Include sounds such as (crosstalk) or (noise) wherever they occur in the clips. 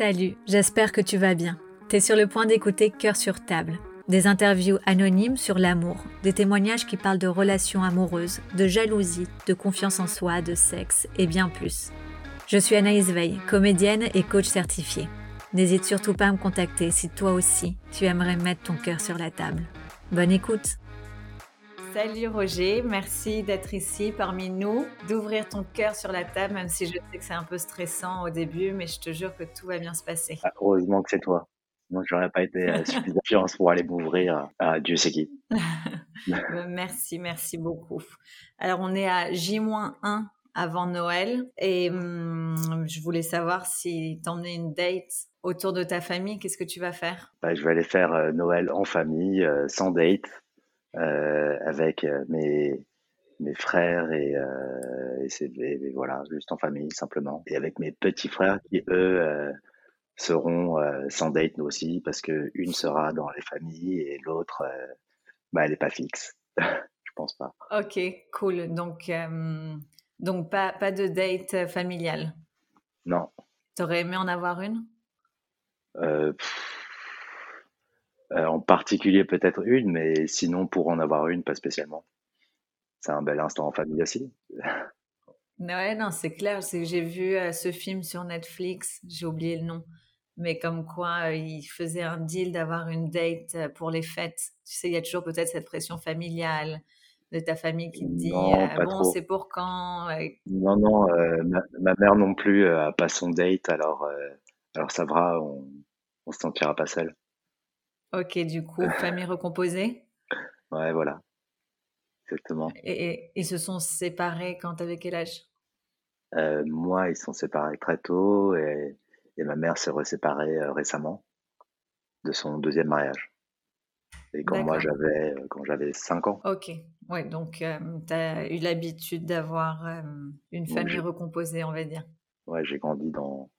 Salut, j'espère que tu vas bien. T'es sur le point d'écouter Cœur sur table. Des interviews anonymes sur l'amour, des témoignages qui parlent de relations amoureuses, de jalousie, de confiance en soi, de sexe et bien plus. Je suis Anaïs Veil, comédienne et coach certifiée. N'hésite surtout pas à me contacter si toi aussi tu aimerais mettre ton cœur sur la table. Bonne écoute Salut Roger, merci d'être ici parmi nous, d'ouvrir ton cœur sur la table, même si je sais que c'est un peu stressant au début, mais je te jure que tout va bien se passer. Ah, heureusement que c'est toi. Moi, j'aurais pas été euh, (laughs) suffisamment pour aller m'ouvrir à Dieu sait qui. (laughs) Euh, merci, merci beaucoup. Alors, on est à J-1 avant Noël et hum, je voulais savoir si t'emmenais une date autour de ta famille, qu'est-ce que tu vas faire? Bah, Je vais aller faire euh, Noël en famille, sans date. Euh, avec euh, mes mes frères et, euh, et, c'est, voilà juste en famille simplement. Et avec mes petits frères qui eux seront sans date nous aussi parce que une sera dans les familles et l'autre bah elle est pas fixe. (laughs) Je pense pas. Ok cool. Donc donc pas pas de date familiale? Non. T'aurais aimé en avoir une? Euh, euh, en particulier peut-être une, mais sinon pour en avoir une, pas spécialement. C'est un bel instant en famille aussi. Ouais, non, c'est clair. C'est que j'ai vu euh, ce film sur Netflix, j'ai oublié le nom, mais comme quoi euh, il faisait un deal d'avoir une date pour les fêtes. Tu sais, il y a toujours peut-être cette pression familiale de ta famille qui te dit bon, c'est pour quand Non, non, ma, mère non plus a pas son date, alors alors ça va, on, on se sentira pas seul. Ok, du coup, famille recomposée (laughs) Ouais, voilà. Exactement. Et, ils se sont séparés quand t'avais quel âge? Euh, Moi, ils se sont séparés très tôt et, ma mère s'est reséparée euh, récemment de son deuxième mariage. Et quand moi j'avais euh, quand j'avais 5 ans. Ok, ouais, donc tu as eu l'habitude d'avoir une famille recomposée, on va dire. Ouais, j'ai grandi dans,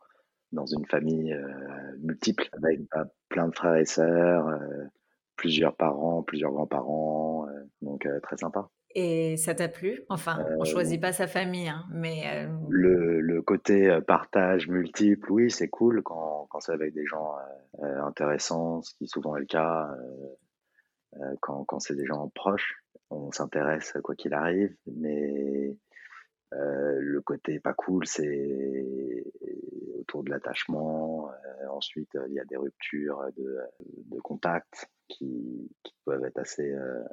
dans une famille multiple avec bah, plein de frères et sœurs, euh, plusieurs parents, plusieurs grands-parents, euh, donc euh, très sympa. Et ça t'a plu? Enfin, on choisit pas sa famille, hein, mais le, le, côté partage multiple, oui, c'est cool quand, quand c'est avec des gens intéressants, ce qui souvent est le cas. quand, quand c'est des gens proches, on s'intéresse quoi qu'il arrive, mais le côté pas cool, c'est autour de l'attachement. Euh, ensuite, il y a des ruptures de, de contact qui, qui, peuvent être assez, euh,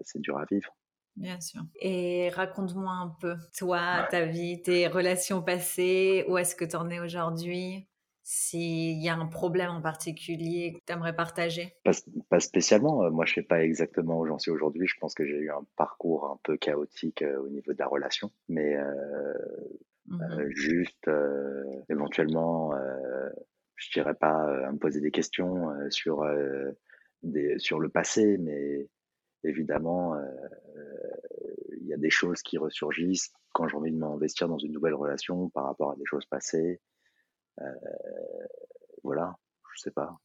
assez dures à vivre. Bien sûr. Et raconte-moi un peu, toi, ta vie, tes relations passées, où est-ce que tu en es aujourd'hui? S'il y a un problème en particulier que tu aimerais partager? Pas, pas, spécialement. Moi, je ne sais pas exactement où j'en suis aujourd'hui. Je pense que j'ai eu un parcours un peu chaotique euh, au niveau de la relation. Mais euh, Mmh euh, juste euh, éventuellement, euh, je dirais pas à me poser des questions sur des, sur le passé, mais évidemment, il y a des choses qui ressurgissent quand j'ai envie de m'investir dans une nouvelle relation par rapport à des choses passées. Voilà, je sais pas.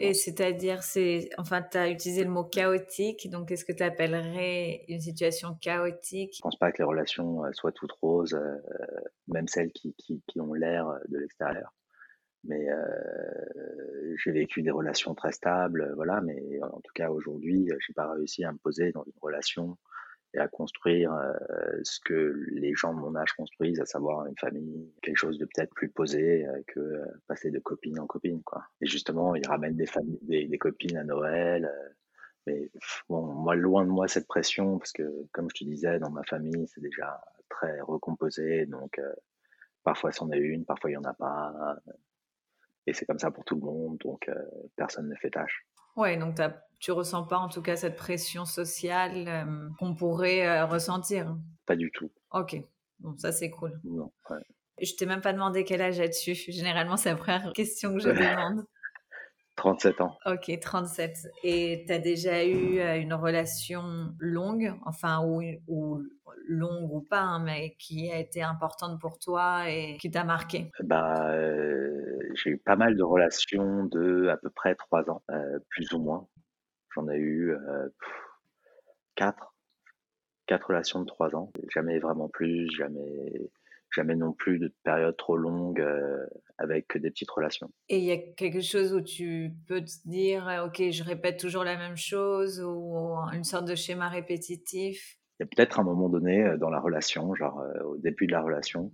Et c'est-à-dire, c'est, enfin, tu as utilisé le mot chaotique, donc qu'est-ce que tu appellerais une situation chaotique? Je pense pas que les relations euh, soient toutes roses, euh, même celles qui, qui, qui ont l'air euh, de l'extérieur. Mais euh, j'ai vécu des relations très stables, voilà. Mais en tout cas, aujourd'hui, j'ai pas réussi à me poser dans une relation et à construire euh, ce que les gens de mon âge construisent, à savoir une famille, quelque chose de peut-être plus posé euh, que euh, passer de copine en copine, quoi. Et justement, ils ramènent des des, copines à Noël. mais bon, moi, loin de moi cette pression, parce que comme je te disais, dans ma famille, c'est déjà très recomposé, donc parfois c'en est une, parfois il y en a pas. Et c'est comme ça pour tout le monde, donc personne ne fait tâche. Ouais, donc tu ressens pas en tout cas cette pression sociale euh, qu'on pourrait euh, ressentir? Pas du tout. Ok, bon ça c'est cool. Non. Ouais. Je t'ai même pas demandé quel âge as-tu. (laughs) Généralement c'est la première question que je (laughs) demande. 37 ans. Ok, 37. Et tu as déjà eu euh, une relation longue, enfin, ou, ou longue ou pas, hein, mais qui a été importante pour toi et qui t'a marqué? Bah, J'ai eu pas mal de relations de à peu près 3 ans, euh, plus ou moins. J'en ai eu euh, 4. 4 relations de 3 ans. Jamais vraiment plus, jamais jamais non plus de période trop longue euh, avec des petites relations. Et il y a quelque chose où tu peux te dire, ok, je répète toujours la même chose ou une sorte de schéma répétitif? Il y a peut-être un moment donné euh, dans la relation, genre euh, au début de la relation,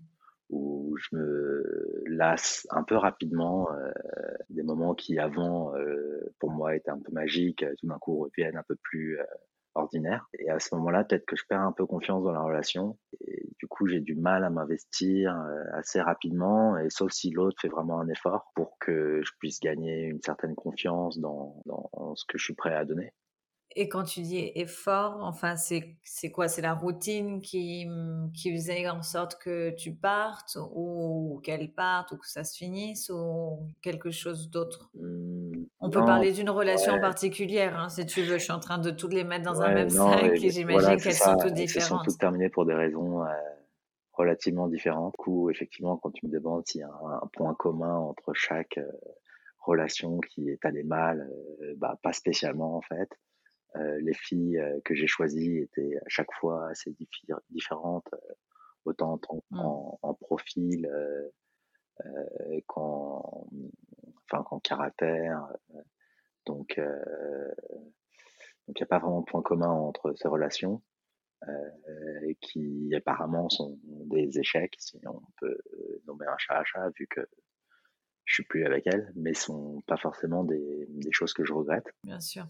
où je me lasse un peu rapidement des moments qui avant pour moi étaient un peu magiques, tout d'un coup reviennent un peu plus ordinaire. Et à ce moment-là, peut-être que je perds un peu confiance dans la relation. Et du coup, j'ai du mal à m'investir euh, assez rapidement, et sauf si l'autre fait vraiment un effort pour que je puisse gagner une certaine confiance dans, dans ce que je suis prêt à donner. Et quand tu dis effort, enfin, c'est quoi? C'est la routine qui, qui faisait en sorte que tu partes ou qu'elle parte ou que ça se finisse ou quelque chose d'autre? Mmh, On peut parler d'une relation particulière, hein, si tu veux. Je suis en train de toutes les mettre dans un même sac et j'imagine qu'elles sont toutes différentes. Elles sont toutes terminées pour des raisons euh, relativement différentes. Du coup, effectivement, quand tu me demandes s'il y a un, point commun entre chaque euh, relation qui est allée mal, euh, bah, pas spécialement en fait. Euh, les filles euh, que j'ai choisies étaient à chaque fois assez différentes, euh, autant mmh. en, profil qu'en enfin, qu'en caractère. Donc, il n'y a pas vraiment de point commun entre ces relations. qui apparemment sont des échecs, si on peut nommer un chat à chat, vu que je suis plus avec elle, mais sont pas forcément des, des choses que je regrette. Bien sûr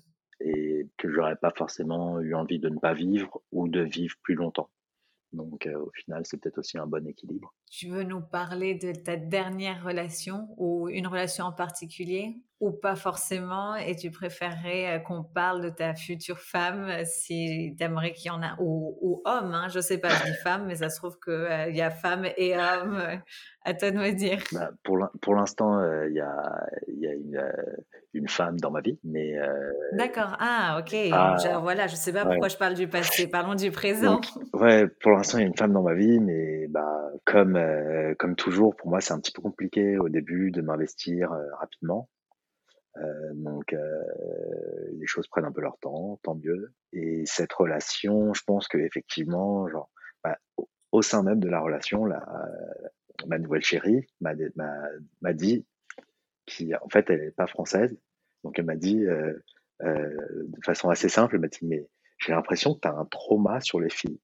que j'aurais pas forcément eu envie de ne pas vivre ou de vivre plus longtemps. Donc euh, au final, c'est peut-être aussi un bon équilibre. Tu veux nous parler de ta dernière relation ou une relation en particulier ou pas forcément et tu préférerais euh, qu'on parle de ta future femme euh, si tu aimerais qu'il y en a ou, homme, hein, je sais pas, je dis (coughs) femme mais ça se trouve qu'il y a femme et homme, à toi de me dire. Bah, pour l'instant, il y a, y a une, une, femme dans ma vie, mais... D'accord, ah ok, ah, voilà, je sais pas pourquoi je parle du passé, parlons du présent. ouais, pour l'instant il y a une femme dans ma vie, mais bah, comme euh, comme toujours, pour moi, c'est un petit peu compliqué au début de m'investir euh, rapidement. Euh, donc, les choses prennent un peu leur temps, tant mieux. Et cette relation, je pense que effectivement, bah, au, sein même de la relation, la, ma nouvelle chérie m'a m'a dit, qui en fait, elle est pas française, donc elle m'a dit de façon assez simple, elle m'a dit mais j'ai l'impression que tu as un trauma sur les filles.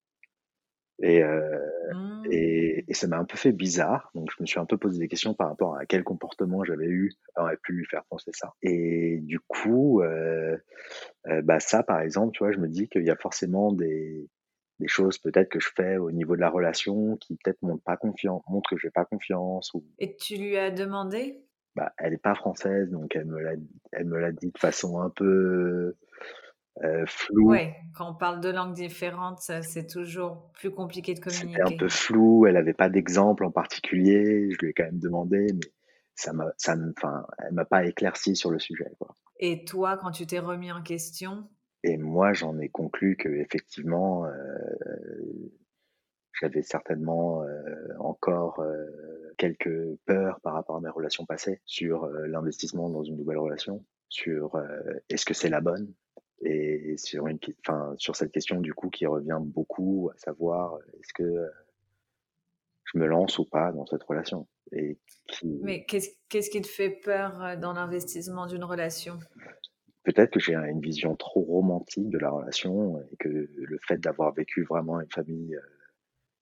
Et, euh, mmh. et, et, ça m'a un peu fait bizarre. Donc, je me suis un peu posé des questions par rapport à quel comportement j'avais eu aurait pu lui faire penser ça. Et du coup, euh, euh, bah ça, par exemple, tu vois, je me dis qu'il y a forcément des, des choses peut-être que je fais au niveau de la relation qui peut-être montrent pas confiance, montrent que j'ai pas confiance. Ou... Et tu lui as demandé? Bah, elle est pas française, donc elle me l'a, elle me l'a dit de façon un peu euh, flou. Oui, quand on parle de langues différentes, c'est toujours plus compliqué de communiquer. C'était un peu flou, elle n'avait pas d'exemple en particulier, je lui ai quand même demandé, mais ça m'a, ça, enfin, elle m'a pas éclairci sur le sujet. Quoi. Et toi, quand tu t'es remis en question? Et moi, j'en ai conclu que effectivement, euh, j'avais certainement euh, encore euh, quelques peurs par rapport à mes relations passées sur l'investissement dans une nouvelle relation, sur est-ce que c'est la bonne, et sur, une, enfin, sur cette question du coup qui revient beaucoup, à savoir est-ce que je me lance ou pas dans cette relation? Et Mais qu'est-ce, qu'est-ce qui te fait peur dans l'investissement d'une relation? Peut-être que j'ai une vision trop romantique de la relation et que le fait d'avoir vécu vraiment une famille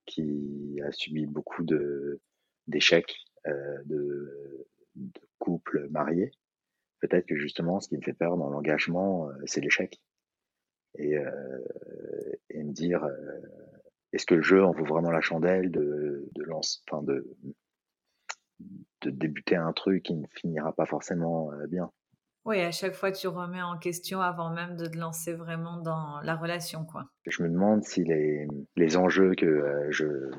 qui a subi beaucoup de d'échecs euh, de, de couples mariés, peut-être que justement, ce qui me fait peur dans l'engagement, euh, c'est l'échec. Et, euh, et me dire, euh, est-ce que le jeu en vaut vraiment la chandelle de, de lance, enfin de, de débuter un truc qui ne finira pas forcément bien? Oui, à chaque fois tu remets en question avant même de te lancer vraiment dans la relation, quoi. Je me demande si les, les enjeux que je,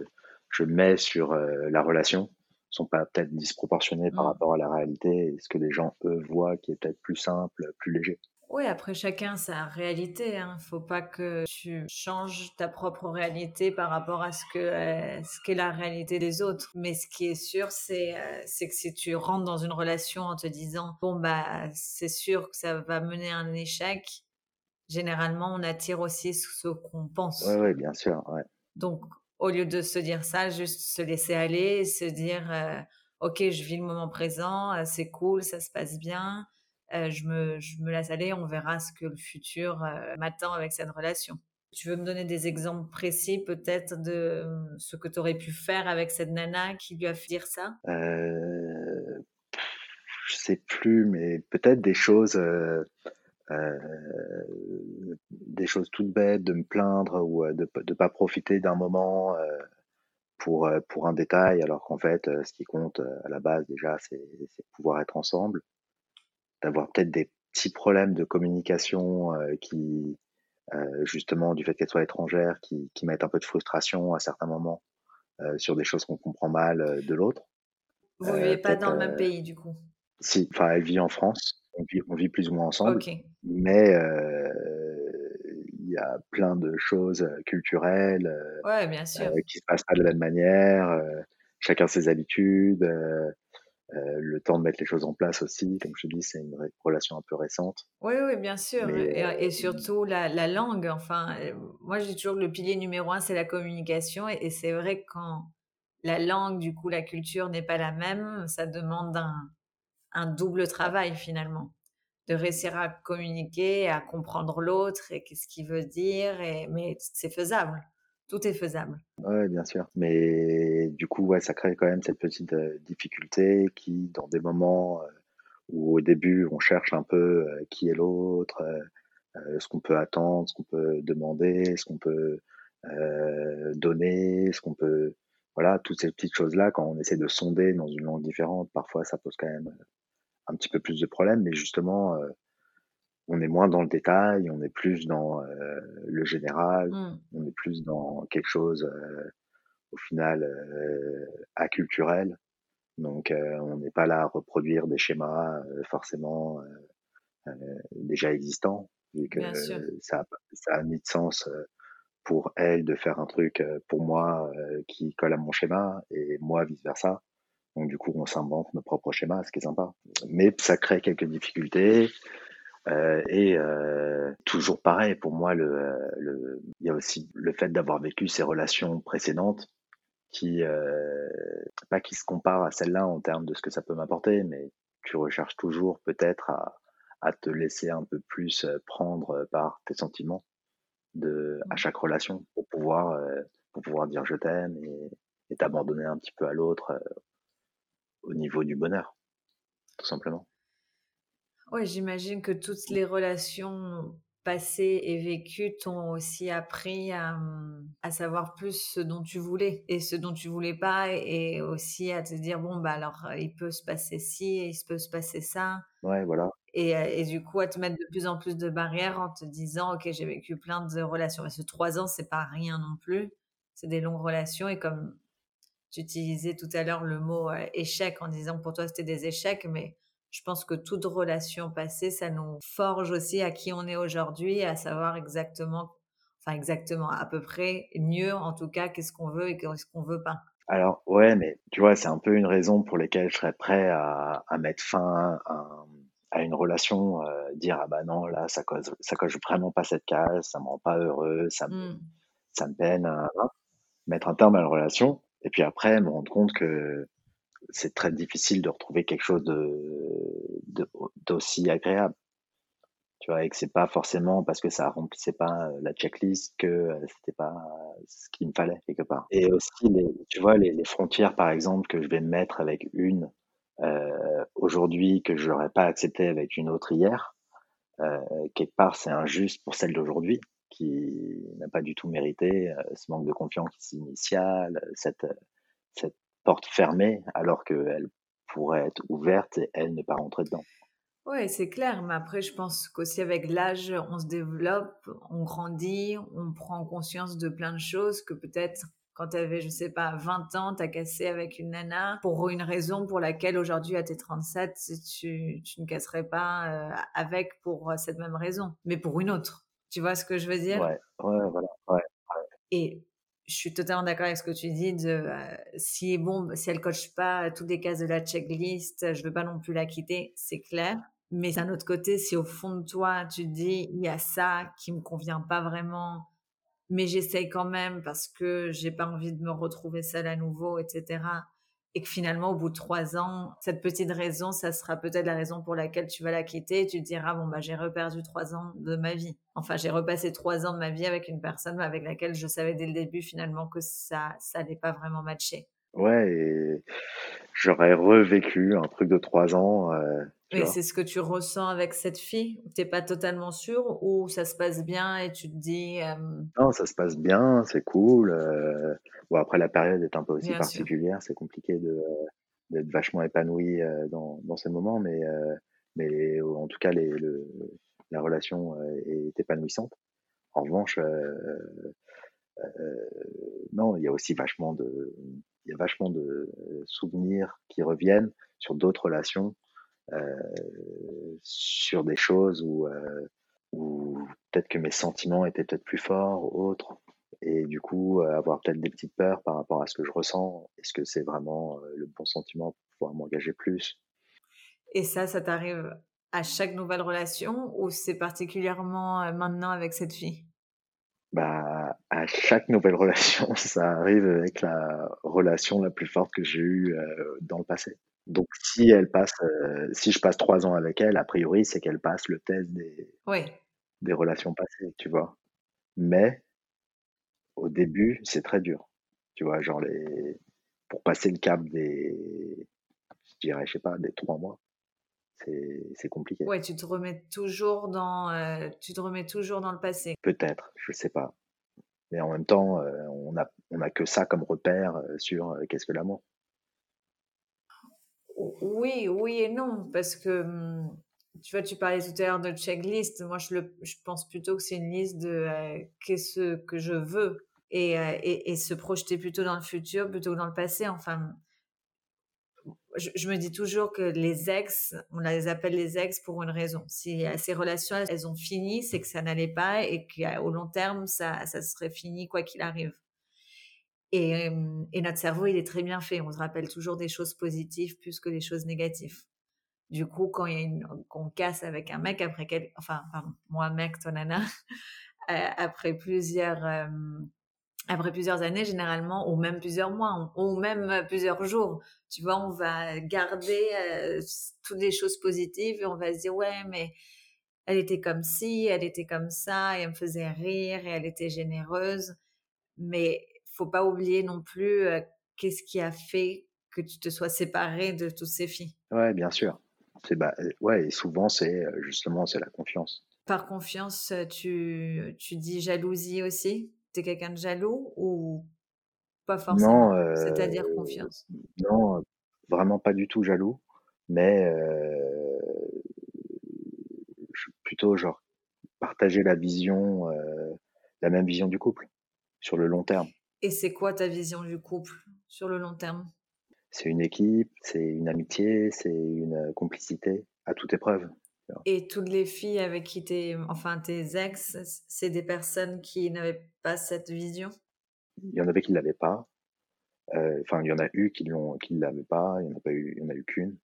je mets sur la relation sont pas peut-être disproportionnés par mmh. rapport à la réalité et ce que les gens eux voient qui est peut-être plus simple, plus léger. Oui, après chacun sa réalité. Il hein. ne faut pas que tu changes ta propre réalité par rapport à ce que euh, ce qu'est la réalité des autres. Mais ce qui est sûr, c'est euh, c'est que si tu rentres dans une relation en te disant bon bah c'est sûr que ça va mener à un échec, généralement on attire aussi ce qu'on pense. Oui, ouais, bien sûr. Ouais. Donc au lieu de se dire ça, juste se laisser aller, se dire ok, je vis le moment présent, c'est cool, ça se passe bien, je, me, je me laisse aller, on verra ce que le futur m'attend avec cette relation. Tu veux me donner des exemples précis peut-être de ce que tu aurais pu faire avec cette nana qui lui a fait dire ça? Euh, Je sais plus, mais peut-être des choses, euh, euh, des choses toutes bêtes, de me plaindre ou de ne pas profiter d'un moment pour, pour un détail, alors qu'en fait, ce qui compte à la base déjà, c'est pouvoir être ensemble, d'avoir peut-être des petits problèmes de communication qui euh, justement du fait qu'elle soit étrangère, qui, qui mettent un peu de frustration à certains moments euh, sur des choses qu'on comprend mal euh, de l'autre. Vous ne vivez pas dans le même pays du coup? Si, enfin elle vit en France, on vit, on vit plus ou moins ensemble, mais il y a plein de choses culturelles ouais, bien sûr. qui se passent pas de la même manière, chacun ses habitudes. Euh, le temps de mettre les choses en place aussi. Comme je te dis, c'est une relation un peu récente. Oui, oui, bien sûr. et, euh, surtout la, langue. Enfin, euh, moi, j'ai toujours que le pilier numéro un, c'est la communication. Et, c'est vrai que quand la langue, du coup, la culture n'est pas la même, ça demande un, double travail finalement. De réussir à communiquer, à comprendre l'autre et qu'est-ce qu'il veut dire. Et, mais c'est faisable tout est faisable. Oui, bien sûr. Mais du coup, ouais, ça crée quand même cette petite euh, difficulté qui, dans des moments euh, où au début on cherche un peu euh, qui est l'autre, ce qu'on peut attendre, ce qu'on peut demander, ce qu'on peut donner, ce qu'on peut. Voilà, toutes ces petites choses-là, quand on essaie de sonder dans une langue différente, parfois ça pose quand même un petit peu plus de problèmes. Mais justement, on est moins dans le détail, on est plus dans euh, le général, mmh. on est plus dans quelque chose euh, au final euh, acculturel. Donc on n'est pas là à reproduire des schémas forcément déjà existants, vu que ça, ça a ni de sens pour elle de faire un truc pour moi qui colle à mon schéma et moi vice versa. Donc du coup on s'invente nos propres schémas, ce qui est sympa. Mais ça crée quelques difficultés. Euh, et euh, toujours pareil, pour moi, le, le, il y a aussi le fait d'avoir vécu ces relations précédentes qui, euh, pas qui se comparent à celle-là en termes de ce que ça peut m'apporter, mais tu recherches toujours peut-être à, à te laisser un peu plus euh, prendre par tes sentiments de, à chaque relation pour pouvoir, euh, pour pouvoir dire je t'aime et, et t'abandonner un petit peu à l'autre euh, au niveau du bonheur, tout simplement. Oui, j'imagine que toutes les relations passées et vécues t'ont aussi appris à, à, savoir plus ce dont tu voulais et ce dont tu voulais pas et aussi à te dire bon bah alors il peut se passer ci et il peut se passer ça. Ouais, voilà. Et, et, du coup à te mettre de plus en plus de barrières en te disant ok j'ai vécu plein de relations parce que trois ans c'est pas rien non plus c'est des longues relations et comme tu utilisais tout à l'heure le mot échec en disant que pour toi c'était des échecs mais je pense que toute relation passée, ça nous forge aussi à qui on est aujourd'hui, à savoir exactement, enfin exactement, à peu près mieux en tout cas, qu'est-ce qu'on veut et qu'est-ce qu'on veut pas. Alors ouais, mais tu vois, c'est un peu une raison pour laquelle je serais prêt à, à mettre fin à, à une relation, euh, dire ah bah non là ça coche ça coche vraiment pas cette case, ça me rend pas heureux, ça me mmh. ça me peine, hein. mettre un terme à la relation et puis après me rendre compte que c'est très difficile de retrouver quelque chose de, d'aussi agréable. Tu vois, et que c'est pas forcément parce que ça remplissait pas euh, la checklist que euh, c'était pas ce qu'il me fallait quelque part. Et aussi, les, tu vois, les, frontières, par exemple, que je vais mettre avec une euh, aujourd'hui que je n'aurais pas accepté avec une autre hier, euh, quelque part, c'est injuste pour celle d'aujourd'hui qui n'a pas du tout mérité euh, ce manque de confiance initiale, cette, cette porte fermée alors qu'elle pourrait être ouverte et elle ne pas rentrer dedans. Oui, c'est clair, mais après, je pense qu'aussi avec l'âge, on se développe, on grandit, on prend conscience de plein de choses que peut-être quand tu avais, je sais pas, 20 ans, tu as cassé avec une nana pour une raison pour laquelle aujourd'hui, à tes 37, tu, tu ne casserais pas euh, avec pour cette même raison, mais pour une autre. Tu vois ce que je veux dire? Ouais, ouais, voilà. Ouais, Et je suis totalement d'accord avec ce que tu dis de euh, si bon si elle coche pas toutes les cases de la checklist je veux pas non plus la quitter c'est clair mais d'un autre côté si au fond de toi tu te dis il y a ça qui me convient pas vraiment mais j'essaye quand même parce que j'ai pas envie de me retrouver seule à nouveau, etc et que finalement, au bout de trois ans, cette petite raison, ça sera peut-être la raison pour laquelle tu vas la quitter et tu te diras, bon, bah, j'ai reperdu trois ans de ma vie. Enfin, j'ai repassé trois ans de ma vie avec une personne avec laquelle je savais dès le début finalement que ça, ça n'allait pas vraiment matcher. Ouais, et j'aurais revécu un truc de trois ans. Euh, et c'est ce que tu ressens avec cette fille? T'es pas totalement sûr ou ça se passe bien et tu te dis euh, Non, ça se passe bien, c'est cool. Euh, bon, après la période est un peu aussi particulière, c'est compliqué de d'être vachement épanoui euh, dans, dans ces moments, mais mais en tout cas les, le, la relation est épanouissante. En revanche, non, il y a aussi vachement de il y a vachement de souvenirs qui reviennent sur d'autres relations euh, sur des choses où, euh, où peut-être que mes sentiments étaient peut-être plus forts, autres, et du coup euh, avoir peut-être des petites peurs par rapport à ce que je ressens. Est-ce que c'est vraiment le bon sentiment pour pouvoir m'engager plus? Et ça, ça t'arrive à chaque nouvelle relation ou c'est particulièrement maintenant avec cette fille? Bah, à chaque nouvelle (laughs) relation, ça arrive avec la relation la plus forte que j'ai eue dans le passé. Donc si elle passe, euh, si je passe trois ans avec elle, a priori c'est qu'elle passe le test des, des relations passées, tu vois. Mais au début c'est très dur, tu vois, genre les, pour passer le cap des, je dirais, je sais pas, des trois mois, c'est compliqué. Ouais, tu te remets toujours dans, euh, tu te remets toujours dans le passé. Peut-être, je sais pas. Mais en même temps, euh, on a, on a que ça comme repère sur qu'est-ce que l'amour. Oui, oui et non, parce que hum, tu vois, tu parlais tout à l'heure de checklist. Moi, je, le, je pense plutôt que c'est une liste de euh, qu'est-ce que je veux et, euh, et, et, se projeter plutôt dans le futur plutôt que dans le passé. Enfin, je, me dis toujours que les ex, on les appelle les ex pour une raison. Si ces relations, elles ont fini, c'est que ça n'allait pas et qu'au long terme, ça, ça serait fini quoi qu'il arrive. Et, notre cerveau, il est très bien fait. On se rappelle toujours des choses positives plus que des choses négatives. Du coup, quand il y a une, qu'on casse avec un mec après quel, enfin, pardon, moi mec, toi nana, (laughs) euh, après plusieurs, après plusieurs années généralement, ou même plusieurs mois, ou même plusieurs jours, tu vois, on va garder toutes les choses positives et on va se dire ouais, mais elle était comme ci, elle était comme ça, et elle me faisait rire et elle était généreuse, mais faut pas oublier non plus qu'est-ce qui a fait que tu te sois séparé de toutes ces filles. Ouais, bien sûr. C'est bah, ouais, et souvent c'est justement c'est la confiance. Par confiance, tu, tu dis jalousie aussi? Tu es quelqu'un de jaloux ou pas forcément? Non, c'est-à-dire confiance? Non, vraiment pas du tout jaloux, mais plutôt genre partager la vision, la même vision du couple sur le long terme. Et c'est quoi ta vision du couple sur le long terme? C'est une équipe, c'est une amitié, c'est une complicité à toute épreuve. Et toutes les filles avec qui t'es, enfin tes ex, c'est des personnes qui n'avaient pas cette vision? Il y en avait qui ne l'avaient pas. Euh, enfin, il y en a eu qui l'ont, qui ne l'avaient pas. Il n'y en a pas eu, il y en a eu qu'une.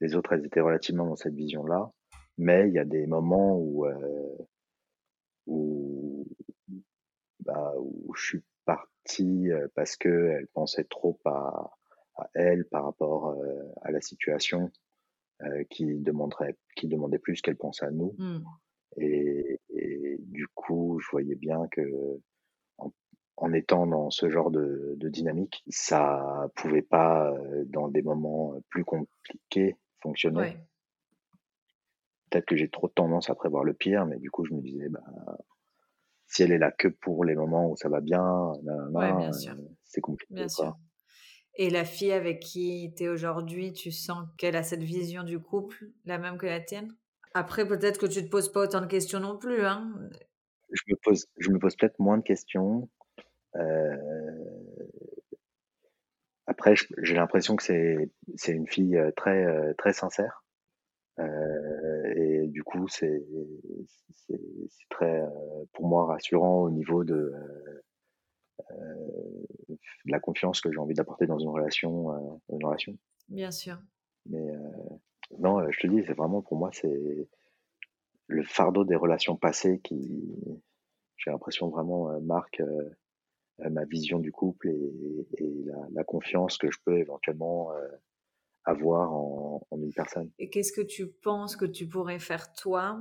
Les autres, elles étaient relativement dans cette vision-là. Mais il y a des moments où, euh, où, bah, où je suis partie parce que elle pensait trop à, à elle par rapport à la situation qui demanderait qui demandait plus qu'elle pense à nous. Mmh. et, et, du coup je voyais bien que en, en étant dans ce genre de, de, dynamique ça pouvait pas dans des moments plus compliqués fonctionner. Peut-être que j'ai trop tendance à prévoir le pire mais du coup je me disais bah si elle est là que pour les moments où ça va bien, euh, c'est compliqué. Bien sûr. Et la fille avec qui tu es aujourd'hui, tu sens qu'elle a cette vision du couple, la même que la tienne? Après, peut-être que tu te poses pas autant de questions non plus. Hein je me pose, je me pose peut-être moins de questions. Euh... Après, j'ai l'impression que c'est une fille euh, très, très sincère. Euh, et du coup, c'est très, pour moi, rassurant au niveau de, euh, de la confiance que j'ai envie d'apporter dans une relation, une relation. Bien sûr. Mais non, je te dis, c'est vraiment pour moi, c'est le fardeau des relations passées qui, j'ai l'impression vraiment marque ma vision du couple et, la, la, confiance que je peux éventuellement avoir en, en, une personne. Et qu'est-ce que tu penses que tu pourrais faire toi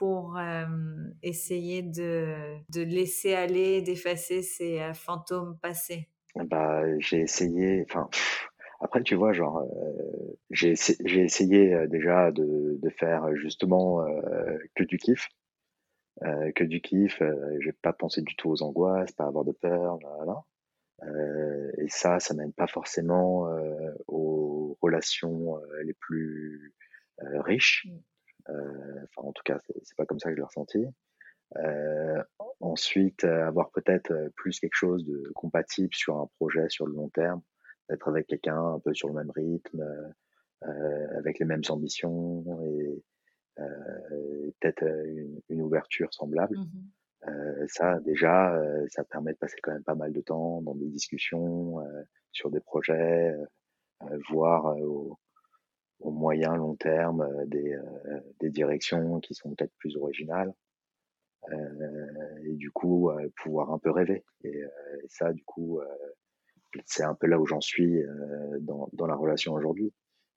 pour euh, essayer de, de, laisser aller, d'effacer ces euh, fantômes passés bah, J'ai essayé, enfin, après, tu vois, genre, euh, j'ai essayé déjà de, de, faire justement que du kiff. que du kiff, j'ai pas pensé du tout aux angoisses, pas avoir de peur, Euh, et ça, ça mène pas forcément aux relations les plus riches. Mmh. Euh, enfin, en tout cas, c'est pas comme ça que je l'ai ressenti. Euh, ensuite, euh, avoir peut-être plus quelque chose de compatible sur un projet sur le long terme, d'être avec quelqu'un un peu sur le même rythme, avec les mêmes ambitions et peut-être une, ouverture semblable. Mmh ça, déjà, ça permet de passer quand même pas mal de temps dans des discussions sur des projets, voir au, au moyen long terme euh, des, euh, des directions qui sont peut-être plus originales euh, et du coup pouvoir un peu rêver. Et, ça du coup c'est un peu là où j'en suis dans, dans la relation aujourd'hui.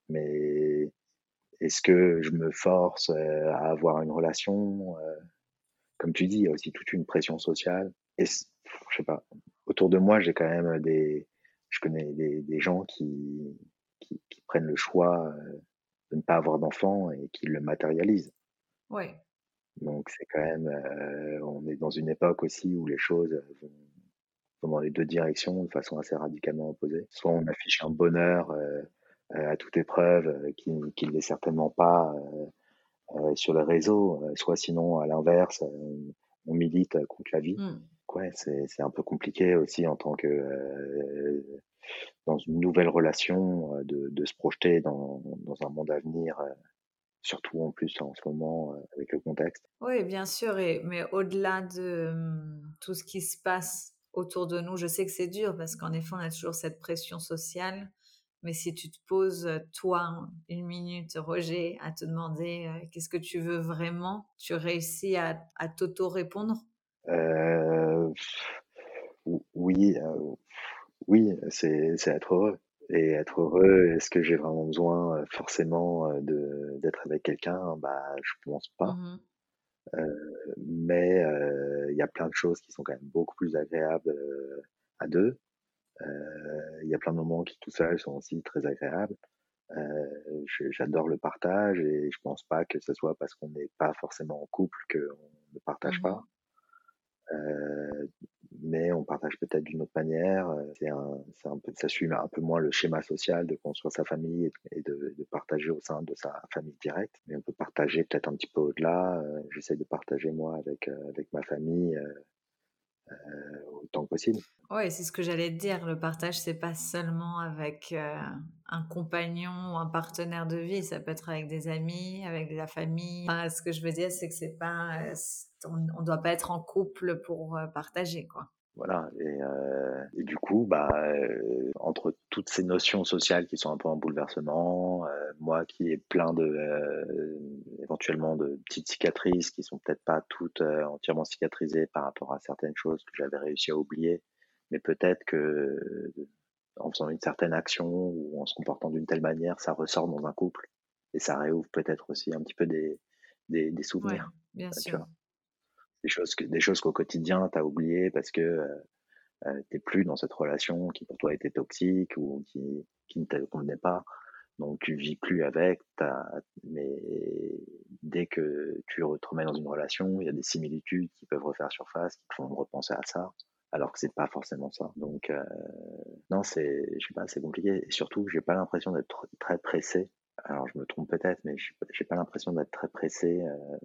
Mais est-ce que je me force à avoir une relation comme tu dis il y a aussi toute une pression sociale. Et je sais pas autour de moi j'ai quand même des je connais des, des gens qui qui, prennent le choix euh, de ne pas avoir d'enfants et qui le matérialisent. Oui. Donc c'est quand même, euh, on est dans une époque aussi où les choses vont, dans les deux directions de façon assez radicalement opposée. Soit on affiche un bonheur euh, à toute épreuve qui, qui ne l'est certainement pas sur les réseaux, soit sinon à l'inverse, on, milite contre la vie. Mmh. Ouais, c'est un peu compliqué aussi en tant que dans une nouvelle relation, euh, de, de se projeter dans, dans, un monde à venir, euh, surtout en plus en ce moment euh, avec le contexte. Oui, bien sûr, et, mais au-delà de hum, tout ce qui se passe autour de nous, je sais que c'est dur parce qu'en effet, on a toujours cette pression sociale. Mais si tu te poses, toi, une minute, Roger, à te demander qu'est-ce que tu veux vraiment, tu réussis à, à t'auto-répondre? Oui, oui, c'est être heureux. Et être heureux, est-ce que j'ai vraiment besoin euh, forcément euh, de d'être avec quelqu'un? Bah, je pense pas. Mmh euh, mais il y a plein de choses qui sont quand même beaucoup plus agréables à deux. Il y a plein de moments qui tout seuls sont aussi très agréables. J'adore le partage et je pense pas que ce soit parce qu'on n'est pas forcément en couple qu'on ne partage mmh pas. Euh, mais on partage peut-être d'une autre manière. Euh, c'est un, un peu, ça suit un peu moins le schéma social de construire sa famille et, de, de, partager au sein de sa famille directe. Mais on peut partager peut-être un petit peu au-delà. Euh, j'essaie de partager moi avec avec ma famille autant que possible. Oui, c'est ce que j'allais dire. Le partage, c'est pas seulement avec euh, un compagnon ou un partenaire de vie. Ça peut être avec des amis, avec la famille. ce que je veux dire, c'est que c'est pas, euh, on, ne doit pas être en couple pour partager, quoi. Voilà. Et, euh, et, du coup, bah, euh, entre toutes ces notions sociales qui sont un peu en bouleversement, euh, moi qui ai plein de euh, éventuellement de petites cicatrices qui sont peut-être pas toutes euh, entièrement cicatrisées par rapport à certaines choses que j'avais réussi à oublier, mais peut-être que en faisant une certaine action ou en se comportant d'une telle manière, ça ressort dans un couple et ça réouvre peut-être aussi un petit peu des des, des souvenirs. bien sûr des choses que, des choses qu'au quotidien tu as oublié parce que euh, euh t'es plus dans cette relation qui pour toi était toxique ou qui, qui ne te convenait pas. Donc tu vis plus avec, mais dès que tu te remets dans une relation, il y a des similitudes qui peuvent refaire surface, qui te font repenser à ça, alors que c'est pas forcément ça. Donc euh, non, c'est, je sais pas, c'est compliqué. Et surtout, j'ai pas l'impression d'être très pressé. Alors je me trompe peut-être, mais j'ai pas l'impression d'être très pressé euh,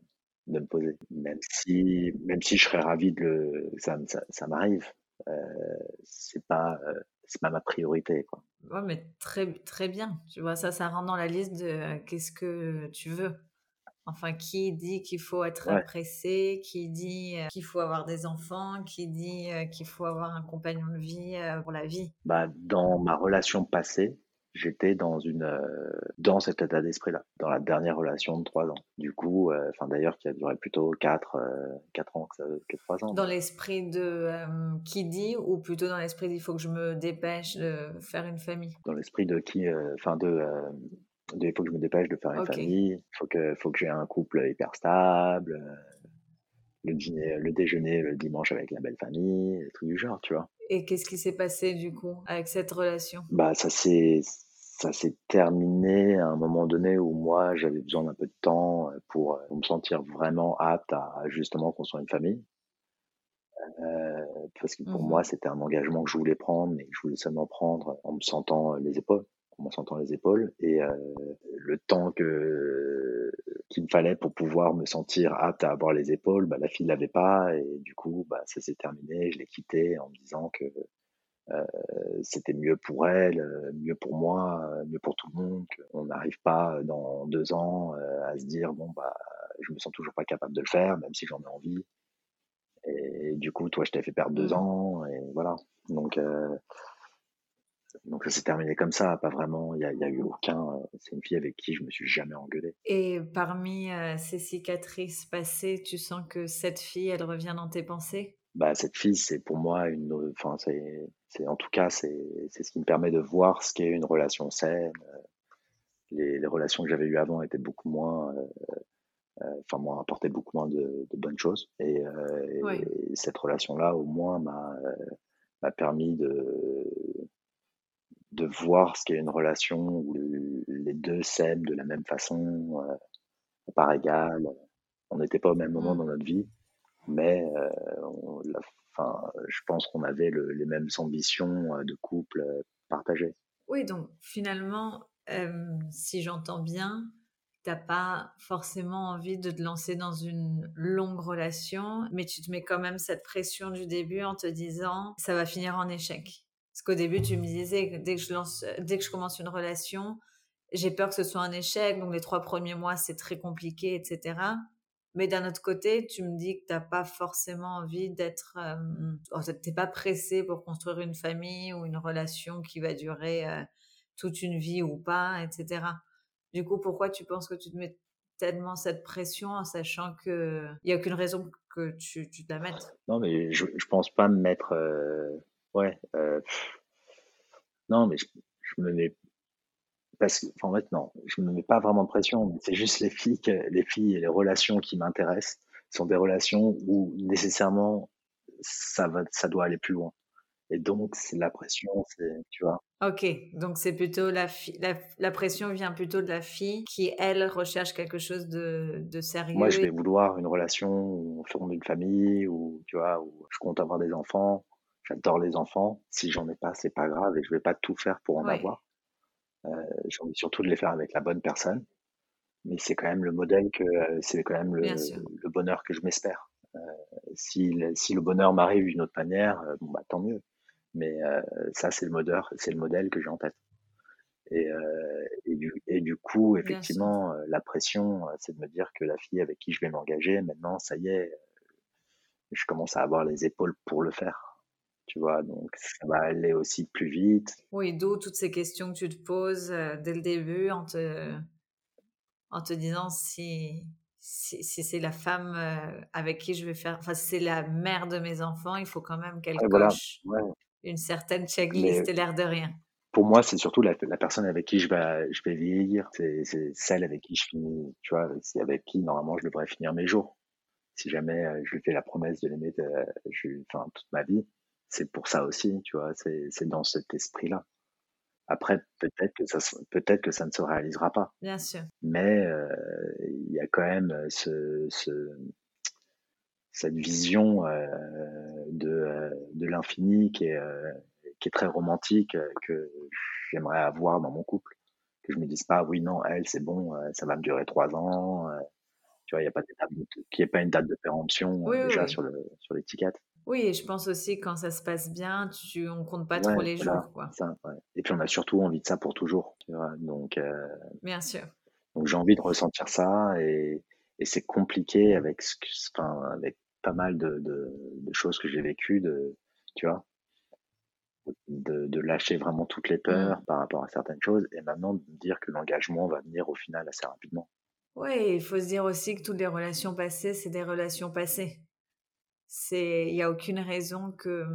de me poser. Même si, même si je serais ravi de le, ça, ça, ça m'arrive, euh, c'est pas, euh, c'est pas ma priorité, quoi. Ouais, mais très, très bien. Tu vois, ça, ça rentre dans la liste de euh, qu'est-ce que tu veux. Enfin, qui dit qu'il faut être pressé, qui dit euh, qu'il faut avoir des enfants, qui dit qu'il faut avoir un compagnon de vie pour la vie. Bah, dans ma relation passée, j'étais dans une euh, dans cet état d'esprit-là, dans la dernière relation de trois ans. Du coup, euh, enfin d'ailleurs qui a duré plutôt quatre euh, quatre ans que, trois ans. Dans l'esprit de qui dit ou plutôt dans l'esprit d'il faut que je me dépêche de faire une famille? Dans l'esprit de qui, enfin de il faut que je me dépêche de faire une famille, il faut que faut que j'ai un couple hyper stable. le dîner, le déjeuner le dimanche avec la belle famille, des trucs du genre, tu vois. Et qu'est-ce qui s'est passé du coup avec cette relation? Bah ça s'est ça s'est terminé à un moment donné où moi j'avais besoin d'un peu de temps euh, pour, euh, me sentir vraiment apte à justement construire une famille. Euh, parce que pour mmh moi c'était un engagement que je voulais prendre, mais que je voulais seulement prendre en me sentant les épaules, en sentant les épaules et le temps que qu'il me fallait pour pouvoir me sentir apte à avoir les épaules, bah, la fille l'avait pas et du coup bah, ça s'est terminé. Je l'ai quitté en me disant que euh, c'était mieux pour elle, euh, mieux pour moi, euh, mieux pour tout le monde. On n'arrive pas dans deux ans à se dire bon bah je me sens toujours pas capable de le faire, même si j'en ai envie. Et du coup, toi, je t'ai fait perdre deux mmh. ans, et voilà. Donc, donc ça s'est terminé comme ça, pas vraiment. Il n'y a, eu aucun. c'est une fille avec qui je me suis jamais engueulé. Et parmi ces cicatrices passées, tu sens que cette fille, elle revient dans tes pensées? Bah, cette fille, c'est pour moi une, enfin, c'est, en tout cas, c'est, ce qui me permet de voir ce qu'est une relation saine. Les, les relations que j'avais eues avant étaient beaucoup moins, euh, euh, enfin, m'ont apporté beaucoup moins de, de bonnes choses. Et, euh, et cette relation-là, au moins, m'a, m'a permis de, de voir ce qu'est une relation où les deux s'aiment de la même façon, par égal. On n'était pas au même moment mmh. dans notre vie mais euh, je pense qu'on avait les mêmes ambitions euh, de couple euh, partagées. Oui, donc finalement, si j'entends bien, tu n'as pas forcément envie de te lancer dans une longue relation, mais tu te mets quand même cette pression du début en te disant ça va finir en échec. Parce qu'au début, tu me disais que dès que je, lance, dès que je commence une relation, j'ai peur que ce soit un échec, donc les trois premiers mois, c'est très compliqué, etc. Mais d'un autre côté, tu me dis que tu n'as pas forcément envie d'être... Euh, tu n'es pas pressé pour construire une famille ou une relation qui va durer euh, toute une vie ou pas, etc. Du coup, pourquoi tu penses que tu te mets tellement cette pression en sachant qu'il n'y a aucune raison que tu, tu, te la mettes? Non, mais je ne pense pas me mettre... Euh, ouais. non, mais je, je me mets parce que, en fait, non, je me mets pas vraiment de pression. C'est juste les filles, les filles et les relations qui m'intéressent sont des relations où nécessairement ça va, ça doit aller plus loin. Et donc, c'est la pression, c'est, tu vois. Ok, donc c'est plutôt la, la, la, pression vient plutôt de la fille qui, elle, recherche quelque chose de, de sérieux. Moi, je vais vouloir une relation où on forme une famille, où, tu vois, où je compte avoir des enfants. J'adore les enfants. Si j'en ai pas, c'est pas grave et je vais pas tout faire pour en avoir. Euh, j'ai envie surtout de les faire avec la bonne personne. Mais c'est quand même le modèle que euh, c'est quand même le, le, bonheur que je m'espère. Euh, si, si le bonheur m'arrive d'une autre manière, bon bah tant mieux. Mais ça c'est le modèle, c'est le modèle que j'ai en tête. Et, et, du, et, du, coup, effectivement, la pression, c'est de me dire que la fille avec qui je vais m'engager, maintenant, ça y est, je commence à avoir les épaules pour le faire tu vois, donc ça va aller aussi plus vite. Oui, d'où toutes ces questions que tu te poses euh, dès le début en te, en te disant si, si, c'est la femme euh, avec qui je vais faire, enfin, si c'est la mère de mes enfants, il faut quand même qu'elle coche une certaine checklist, l'air de rien. Pour moi, c'est surtout la, la, personne avec qui je vais, je vais vieillir, c'est celle avec qui je finis, tu vois, c'est avec qui normalement je devrais finir mes jours. Si jamais euh, je lui fais la promesse de l'aimer enfin, toute ma vie, c'est pour ça aussi, tu vois, c'est dans cet esprit-là. Après, peut-être que ça, peut-être que ça ne se réalisera pas. Bien sûr. Mais euh, il y a quand même ce, ce cette vision euh, de, euh, de l'infini qui est, qui est très romantique que j'aimerais avoir dans mon couple. Que je me dise pas, oui, non, elle, c'est bon, ça va me durer trois ans. tu vois, il n'y a pas qu'il n'y ait pas une date de péremption déjà sur le sur l'étiquette. Oui, et je pense aussi quand ça se passe bien, tu, on compte pas trop les jours. Quoi. Et puis on a surtout envie de ça pour toujours. Tu vois donc, euh, bien sûr. Donc j'ai envie de ressentir ça et, et c'est compliqué avec, enfin, avec pas mal de, de, de choses que j'ai vécues, de, tu vois, de, lâcher vraiment toutes les peurs mmh. par rapport à certaines choses et maintenant de dire que l'engagement va venir au final assez rapidement. Oui, il faut se dire aussi que toutes les relations passées, c'est des relations passées. Il n'y a aucune raison que,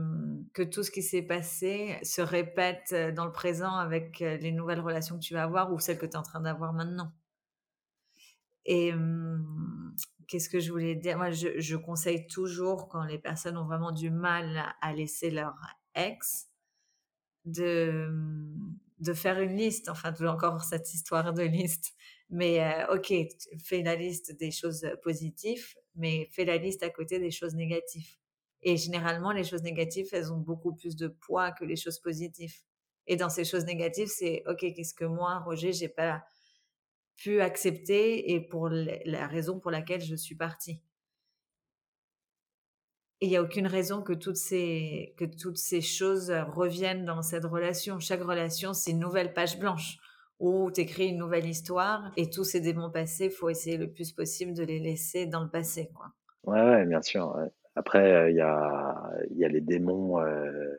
que tout ce qui s'est passé se répète dans le présent avec les nouvelles relations que tu vas avoir ou celles que tu es en train d'avoir maintenant. Et qu'est-ce que je voulais dire? Moi, je, je, conseille toujours quand les personnes ont vraiment du mal à laisser leur ex, de, de faire une liste, enfin, encore cette histoire de liste. Mais euh, ok, fais la liste des choses positives, mais fais la liste à côté des choses négatives. Et généralement, les choses négatives, elles ont beaucoup plus de poids que les choses positives. Et dans ces choses négatives, c'est ok, qu'est-ce que moi, Roger, j'ai pas pu accepter et pour la raison pour laquelle je suis partie il n'y a aucune raison que toutes ces que toutes ces choses reviennent dans cette relation. Chaque relation, c'est une nouvelle page blanche où tu écris une nouvelle histoire et tous ces démons passés, faut essayer le plus possible de les laisser dans le passé, quoi. Ouais, ouais bien sûr. Après, euh, il y a il y a les démons euh,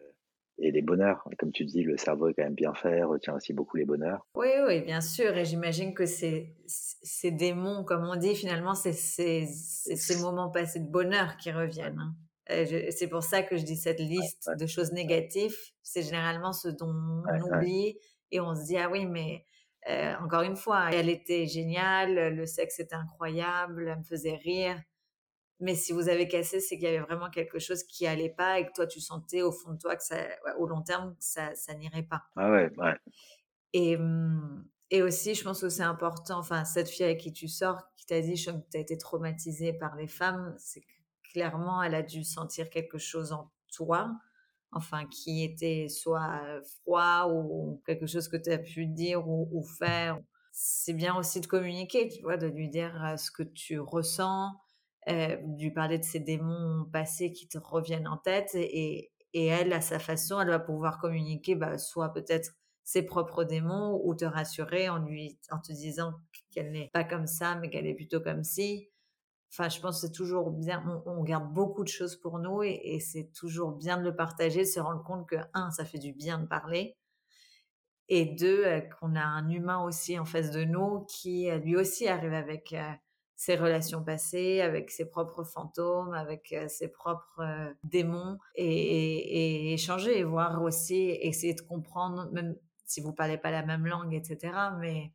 et les bonheurs. Comme tu dis, le cerveau est quand même bien fait, retient aussi beaucoup les bonheurs. Oui, oui, bien sûr. Et j'imagine que ces, ces démons, comme on dit, finalement, c'est ces moments passés de bonheur qui reviennent. Hein c'est pour ça que je dis cette liste de choses négatives. C'est généralement ce dont on oublie et on se dit ah oui mais encore une fois elle était géniale, le sexe était incroyable, elle me faisait rire. Mais si vous avez cassé, c'est qu'il y avait vraiment quelque chose qui allait pas et que toi tu sentais au fond de toi que ça, au long terme, ça, ça n'irait pas. Ah ouais, ouais. Et, mmh, et aussi, je pense que c'est important, enfin, cette fille avec qui tu sors, qui t'a dit, que tu as été traumatisée par les femmes, c'est clairement, elle a dû sentir quelque chose en toi, enfin, qui était soit froid ou quelque chose que tu as pu dire ou, faire. C'est bien aussi de communiquer, tu vois, de lui dire ce que tu ressens, euh, lui parler de ces démons passés qui te reviennent en tête et, et elle, à sa façon, elle va pouvoir communiquer, bah, soit peut-être ses propres démons ou te rassurer en lui en te disant qu'elle n'est pas comme ça mais qu'elle est plutôt comme si Enfin, je pense que c'est toujours bien, on, garde beaucoup de choses pour nous et, c'est toujours bien de le partager, de se rendre compte que, un, ça fait du bien de parler, et deux, euh, qu'on a un humain aussi en face de nous qui, euh, lui aussi, arrive avec euh, ses relations passées, avec ses propres fantômes, avec ses propres démons, et, échanger, et voir aussi, essayer de comprendre, même si vous parlez pas la même langue, etc., mais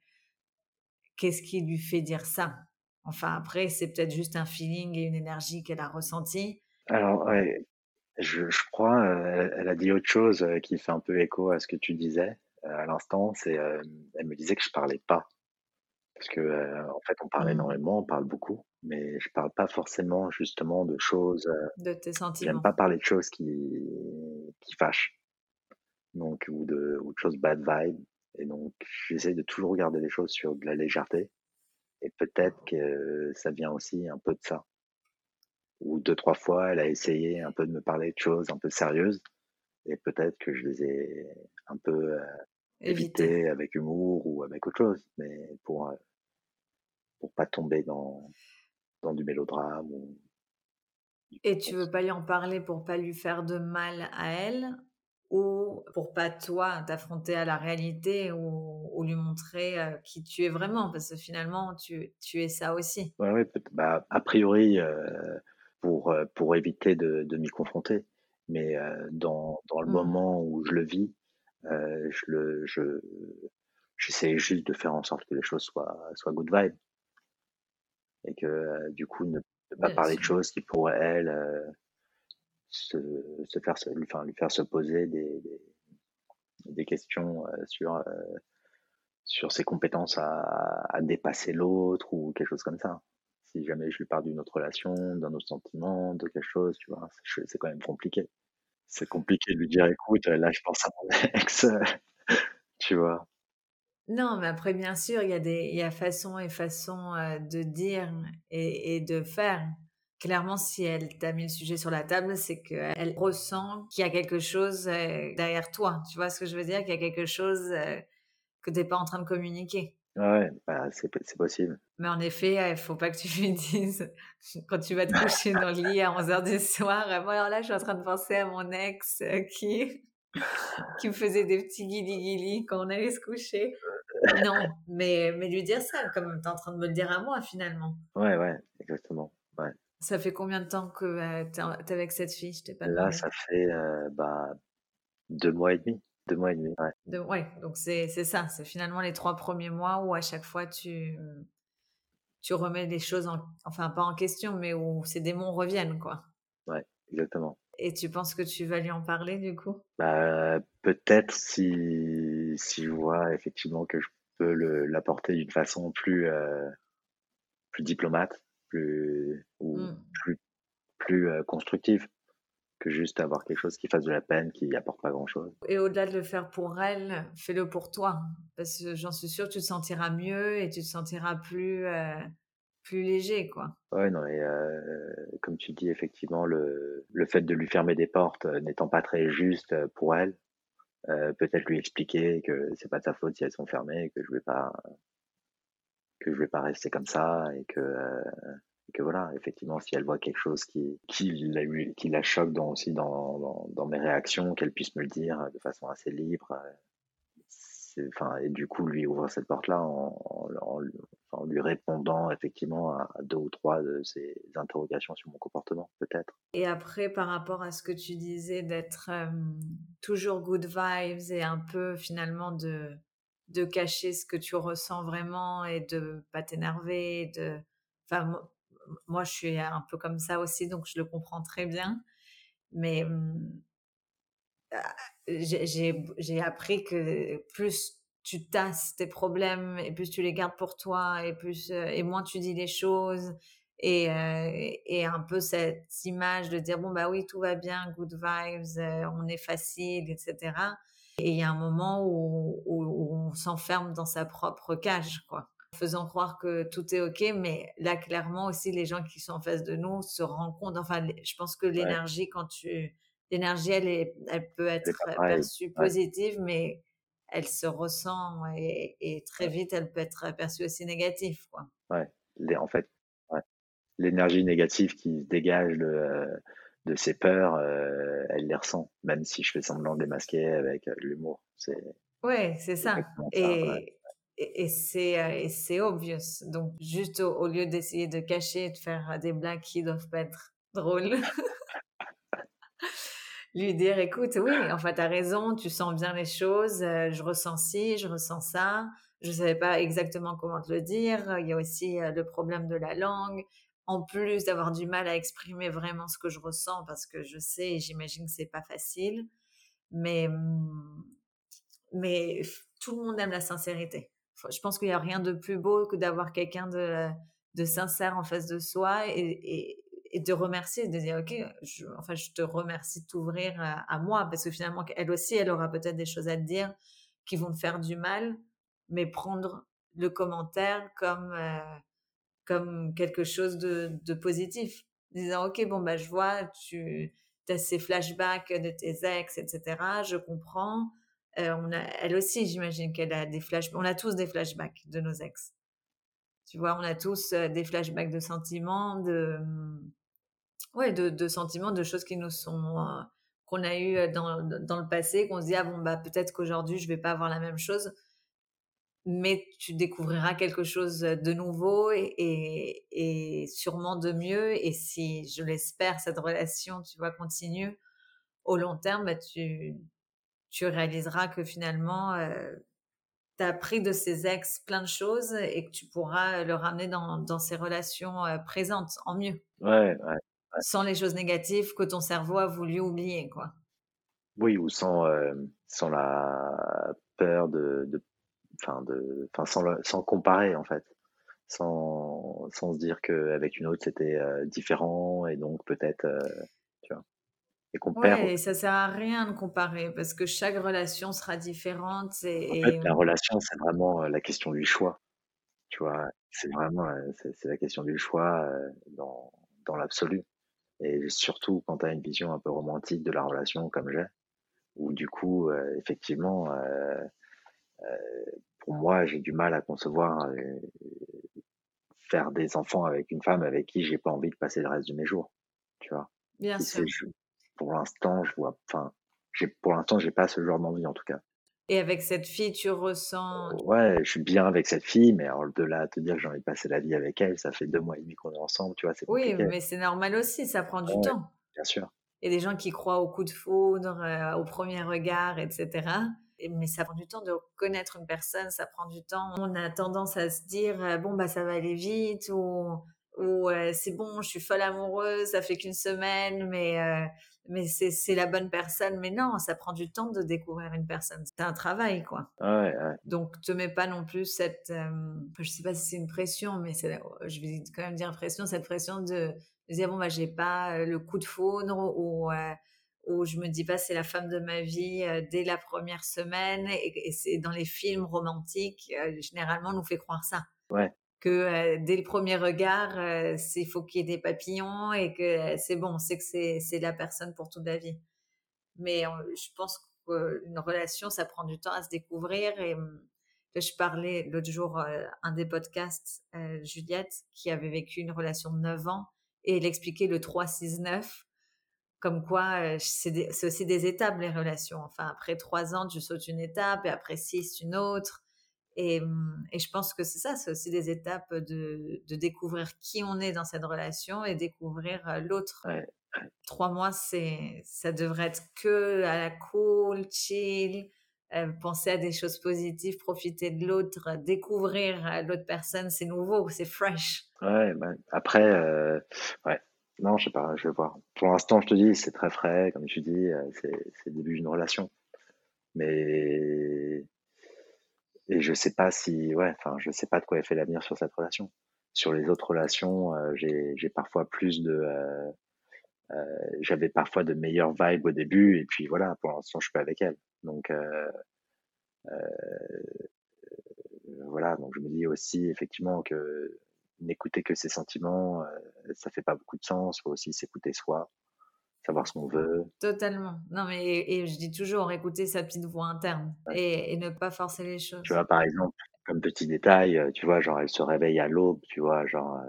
qu'est-ce qui lui fait dire ça? Enfin, après, c'est peut-être juste un feeling et une énergie qu'elle a ressenti. Alors, ouais, je, crois, euh, elle, a dit autre chose euh, qui fait un peu écho à ce que tu disais euh, à l'instant. C'est, elle me disait que je parlais pas. Parce que, en fait, on parle mmh. énormément, on parle beaucoup, mais je parle pas forcément justement de choses. de tes sentiments. J'aime pas parler de choses qui, qui fâchent. Donc, ou de, ou de choses bad vibe. Et donc, j'essaie de toujours regarder les choses sur de la légèreté et peut-être que ça vient aussi un peu de ça. Ou deux, trois fois, elle a essayé un peu de me parler de choses un peu sérieuses. Et peut-être que je les ai un peu euh, évitées avec humour ou avec autre chose. Mais pour, euh, pour pas tomber dans, dans du mélodrame. Ou, et tu veux pas lui en parler pour pas lui faire de mal à elle? Ou pour pas toi t'affronter à la réalité ou, lui montrer euh, qui tu es vraiment parce que finalement tu, tu es ça aussi. Oui, ouais, bah, a priori euh, pour, euh, pour éviter de, de m'y confronter, mais dans, dans le mmh. moment où je le vis, je le je j'essaie juste de faire en sorte que les choses soient soient good vibe et que du coup ne, pas parler de choses qui pourraient elle se, faire, enfin, lui faire se poser des, des, questions euh, sur, euh, sur ses compétences à, à dépasser l'autre ou quelque chose comme ça. Si jamais je lui parle d'une autre relation, d'un autre sentiment, de quelque chose, tu vois, c'est quand même compliqué. C'est compliqué de lui dire, écoute, là, je pense à mon ex, (laughs) tu vois. Non, mais après, bien sûr, il y a des, y a façon et façon euh, de dire et, et de faire clairement, si elle t'a mis le sujet sur la table, c'est qu'elle ressent qu'il y a quelque chose euh, derrière toi. Tu vois ce que je veux dire? Qu'il y a quelque chose euh, que tu n'es pas en train de communiquer. Ouais, bah, c'est possible. Mais en effet, il ne faut pas que tu lui (laughs) dises, quand tu vas te coucher dans le lit à 11h du soir, bon alors là, je suis en train de penser à mon ex euh, qui... qui me faisait des petits guili-guili quand on allait se coucher. Non, mais, mais lui dire ça, comme tu es en train de me le dire à moi finalement. Ouais, ouais, exactement. Ça fait combien de temps que euh, tu es, avec cette fille? Je t'ai pas Là, ça fait euh, bah, deux mois et demi. Deux mois et demi, ouais. De, ouais, donc c'est ça. C'est finalement les trois premiers mois où à chaque fois tu, tu remets les choses, en, enfin pas en question, mais où ces démons reviennent, quoi. Ouais, exactement. Et tu penses que tu vas lui en parler du coup? Bah, Peut-être si, si je vois effectivement que je peux l'apporter d'une façon plus, euh, plus diplomate, plus, ou mmh. plus, plus euh, constructive que juste avoir quelque chose qui fasse de la peine, qui apporte pas grand-chose. Et au-delà de le faire pour elle, fais-le pour toi. Parce que j'en suis sûre, tu te sentiras mieux et tu te sentiras plus, euh, plus léger, quoi. Ouais, non, et euh, comme tu dis, effectivement, le, le fait de lui fermer des portes euh, n'étant pas très juste pour elle, peut-être lui expliquer que c'est pas de sa faute si elles sont fermées, que je vais pas que je vais pas rester comme ça et que que voilà, effectivement, si elle voit quelque chose qui, qui, la, qui la choque dans, aussi dans, dans, mes réactions, qu'elle puisse me le dire de façon assez libre. Enfin, et du coup, lui ouvrir cette porte-là en, en, lui répondant effectivement à, deux ou trois de ses interrogations sur mon comportement, peut-être. Et après, par rapport à ce que tu disais d'être toujours good vibes et un peu finalement de, de cacher ce que tu ressens vraiment et de pas t'énerver, de, enfin, moi, je suis un peu comme ça aussi, donc je le comprends très bien. Mais mmh, ah, j'ai appris que plus tu tasses tes problèmes et plus tu les gardes pour toi et plus euh, et moins tu dis les choses et, euh, et un peu cette image de dire bon bah oui tout va bien good vibes euh, on est facile etc et il y a un moment où, où on s'enferme dans sa propre cage quoi faisant croire que tout est OK, mais là, clairement aussi, les gens qui sont en face de nous se rendent compte. Enfin, je pense que l'énergie, quand tu. L'énergie, elle, est, elle peut être perçue positive, mais elle se ressent et, très vite, elle peut être perçue aussi négative. Quoi. Ouais, en fait, l'énergie négative qui se dégage de, de ces peurs, euh, elle les ressent, même si je fais semblant de les masquer avec euh, l'humour. Ouais, c'est ça. Et, et, c'est euh, et c'est obvious. Donc juste au, lieu d'essayer de cacher et de faire des blagues qui doivent pas être drôles, (laughs) lui dire écoute oui en fait as raison, tu sens bien les choses, euh, je ressens ci, je ressens ça, je savais pas exactement comment te le dire. Il y a aussi le problème de la langue. En plus d'avoir du mal à exprimer vraiment ce que je ressens parce que je sais et j'imagine que c'est pas facile, mais mmh, mais tout le monde aime la sincérité. Je pense qu'il n'y a rien de plus beau que d'avoir quelqu'un de, sincère en face de soi et, et, de remercier, de dire, OK, je, enfin, je te remercie de t'ouvrir à, moi, parce que finalement, elle aussi, elle aura peut-être des choses à te dire qui vont te faire du mal, mais prendre le commentaire comme, euh, comme quelque chose de, positif. Disant, OK, bon, bah, je vois, tu as ces flashbacks de tes ex, etc. Je comprends. Euh, on a, elle aussi, j'imagine qu'elle a des flashbacks. On a tous des flashbacks de nos ex. Tu vois, on a tous euh, des flashbacks de sentiments, de, mmh, ouais, de, sentiments, de choses qui nous sont, euh, qu'on a eu dans, le passé, qu'on se dit, ah bon, bah, peut-être qu'aujourd'hui, je vais pas avoir la même chose. Mais tu découvriras quelque chose de nouveau et, et sûrement de mieux. Et si, je l'espère, cette relation, tu vois, continue au long terme, bah, tu, tu réaliseras que finalement, euh, tu as appris de ces ex plein de choses et que tu pourras le ramener dans, dans ces relations euh, présentes en mieux. Ouais, ouais, Sans les choses négatives que ton cerveau a voulu oublier, quoi. Oui, ou sans, euh, sans la peur de, de, enfin de, enfin sans, sans comparer en fait, sans, sans se dire qu'avec une autre c'était différent et donc peut-être et qu'on ouais, ça sert à rien de comparer parce que chaque relation sera différente. Et, en fait, la relation, c'est vraiment la question du choix. Tu vois, c'est vraiment c'est la question du choix dans, dans l'absolu. Et surtout quand tu as une vision un peu romantique de la relation comme j'ai, où du coup, effectivement, euh, moi, j'ai du mal à concevoir faire des enfants avec une femme avec qui j'ai pas envie de passer le reste de mes jours. Tu vois. Bien sûr pour l'instant, je vois, enfin, j'ai pour l'instant, j'ai pas ce genre d'envie en tout cas. Et avec cette fille, tu ressens. Ouais, je suis bien avec cette fille, mais alors de là à te dire que j'ai envie de passer la vie avec elle, ça fait deux mois et demi qu'on est ensemble, tu vois, c'est Oui, mais c'est normal aussi, ça prend du temps. Bien sûr. Il y a des gens qui croient au coup de foudre, euh, au premier regard, etc. Mais ça prend du temps de connaître une personne, ça prend du temps. On a tendance à se dire, euh, bon, bah, ça va aller vite, ou, ou euh, c'est bon, je suis folle amoureuse, ça fait qu'une semaine, mais mais c'est la bonne personne. Mais non, ça prend du temps de découvrir une personne. C'est un travail, quoi. Ouais, Donc, te mets pas non plus cette, euh, je sais pas si c'est une pression, mais je vais quand même dire pression, cette pression de, dire bon bah j'ai pas euh, le coup de foudre ou euh, ou je me dis pas c'est la femme de ma vie dès la première semaine et, c'est dans les films romantiques généralement on nous fait croire ça. Ouais que dès le premier regard, il faut qu'il y ait des papillons et que c'est bon, c'est que c'est la personne pour toute la vie. Mais je pense qu'une relation, ça prend du temps à se découvrir. Et mmh, je parlais l'autre jour, un des podcasts, Juliette, qui avait vécu une relation de 9 ans, et elle expliquait le 3-6-9, comme quoi c'est aussi des étapes, les relations. Enfin, après 3 ans, tu sautes une étape, et après 6, une autre. Et, je pense que c'est ça, c'est aussi des étapes de, découvrir qui on est dans cette relation et découvrir l'autre. Trois mois, c'est, ça devrait être que à la cool, chill, penser à des choses positives, profiter de l'autre, découvrir l'autre personne, c'est nouveau, c'est fresh. Ouais, bah, après, ouais. Non, je sais pas, je vais voir. Pour l'instant, je te dis, c'est très frais, comme tu dis, c'est, c'est le début d'une relation. Mais et je sais pas si, ouais, enfin, je sais pas de quoi est fait l'avenir sur cette relation. Sur les autres relations, euh, j'ai parfois plus de, euh, euh, j'avais parfois de meilleures vibes au début, et puis voilà, pour l'instant, je suis pas avec elle. Donc, voilà, donc je me dis aussi effectivement que n'écouter que ses sentiments, ça fait pas beaucoup de sens. Faut aussi s'écouter soi savoir ce qu'on veut. Totalement. Non, mais et, je dis toujours, écouter sa petite voix interne et, ne pas forcer les choses. Tu vois, par exemple, comme petit détail, euh, tu vois, genre, elle se réveille à l'aube, tu vois, genre,